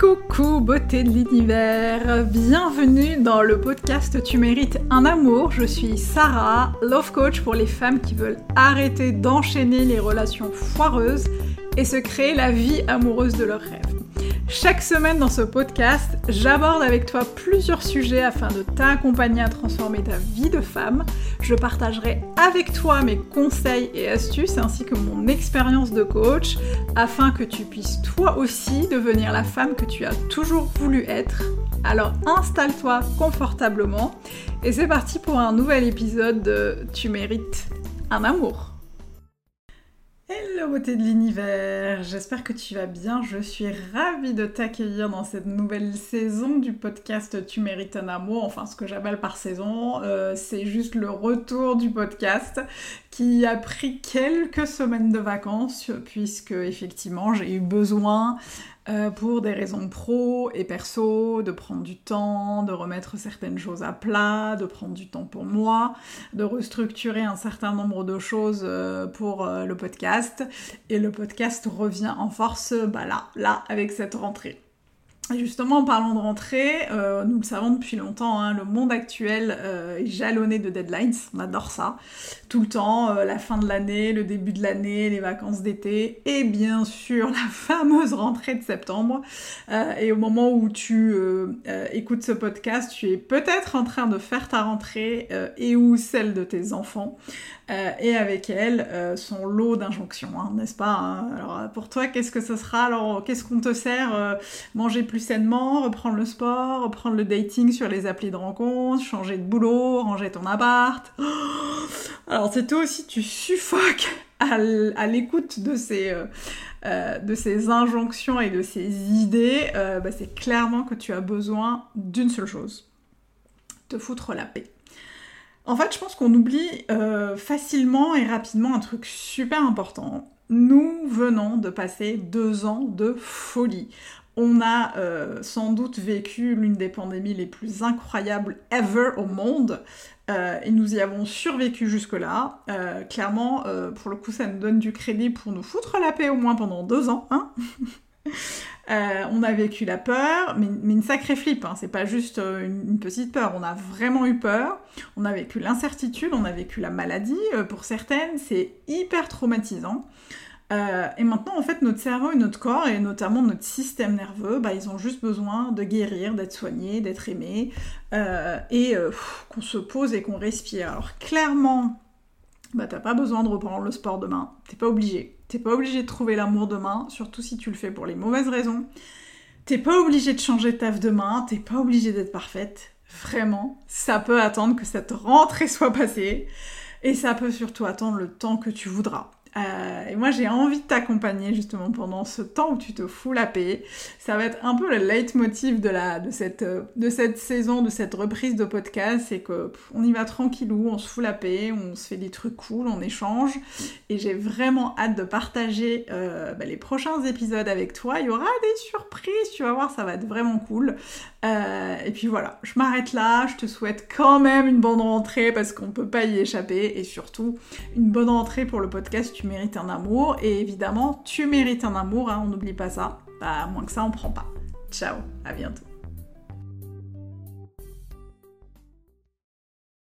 Coucou beauté de l'univers, bienvenue dans le podcast Tu mérites un amour. Je suis Sarah, love coach pour les femmes qui veulent arrêter d'enchaîner les relations foireuses et se créer la vie amoureuse de leurs rêves. Chaque semaine dans ce podcast, j'aborde avec toi plusieurs sujets afin de t'accompagner à transformer ta vie de femme. Je partagerai avec toi mes conseils et astuces ainsi que mon expérience de coach afin que tu puisses toi aussi devenir la femme que tu as toujours voulu être. Alors installe-toi confortablement et c'est parti pour un nouvel épisode de Tu mérites un amour. Hello beauté de l'univers, j'espère que tu vas bien, je suis ravie de t'accueillir dans cette nouvelle saison du podcast Tu mérites un amour, enfin ce que j'appelle par saison, euh, c'est juste le retour du podcast qui a pris quelques semaines de vacances puisque effectivement j'ai eu besoin euh, pour des raisons pro et perso, de prendre du temps, de remettre certaines choses à plat, de prendre du temps pour moi, de restructurer un certain nombre de choses euh, pour le podcast. Et le podcast revient en force bah là, là, avec cette rentrée. Justement, en parlant de rentrée, euh, nous le savons depuis longtemps, hein, le monde actuel euh, est jalonné de deadlines, on adore ça. Tout le temps, euh, la fin de l'année, le début de l'année, les vacances d'été, et bien sûr la fameuse rentrée de septembre. et au moment où tu écoutes ce podcast, tu es peut-être en train de faire ta rentrée et ou celle de tes enfants. Et avec elle son lot d'injonctions, hein, n'est-ce pas hein? Alors pour toi, qu'est-ce que ce sera? Alors qu'est-ce qu'on te sert Manger plus sainement, reprendre le sport, reprendre le dating sur les applis de rencontre, changer de boulot, ranger ton appart. Alors c'est toi aussi, tu suffoques à l'écoute de ces... de ces injonctions et de ces idées, bah, c'est clairement que tu as besoin d'une seule chose, te foutre la paix. En fait, je pense qu'on oublie euh, facilement et rapidement un truc super important. Nous venons de passer deux ans de folie. On a euh, sans doute vécu l'une des pandémies les plus incroyables ever au monde. Euh, et nous y avons survécu jusque-là. clairement, pour le coup, ça nous donne du crédit pour nous foutre la paix au moins pendant deux ans. Hein Euh, on a vécu la peur, mais, une sacrée flip, hein. c'est pas juste euh, une, petite peur, on a vraiment eu peur, on a vécu l'incertitude, on a vécu la maladie, euh, pour certaines c'est hyper traumatisant. Et maintenant, en fait, notre cerveau et notre corps, et notamment notre système nerveux, bah, ils ont juste besoin de guérir, d'être soignés, d'être aimés, et qu'on se pose et qu'on respire. Alors clairement, bah t'as pas besoin de reprendre le sport demain, t'es pas obligé. T'es pas obligé de trouver l'amour demain, surtout si tu le fais pour les mauvaises raisons. T'es pas obligé de changer de taf demain, t'es pas obligé d'être parfaite. Vraiment, ça peut attendre que cette rentrée soit passée. Et ça peut surtout attendre le temps que tu voudras. Euh, et moi, j'ai envie de t'accompagner justement pendant ce temps où tu te fous la paix. Ça va être un peu le leitmotiv de, la, de, cette, de cette saison, de cette reprise de podcast. C'est que on y va tranquillou, on se fout la paix, on se fait des trucs cool, on échange. Et j'ai vraiment hâte de partager euh, bah, les prochains épisodes avec toi. Il y aura des surprises, tu vas voir, ça va être vraiment cool. Euh, et puis voilà, je m'arrête là. Je te souhaite quand même une bonne rentrée parce qu'on peut pas y échapper. Et surtout, une bonne rentrée pour le podcast tu mérites un amour. Et évidemment, tu mérites un amour, hein, on n'oublie pas ça. Bah, moins que ça, on prend pas. Ciao, à bientôt.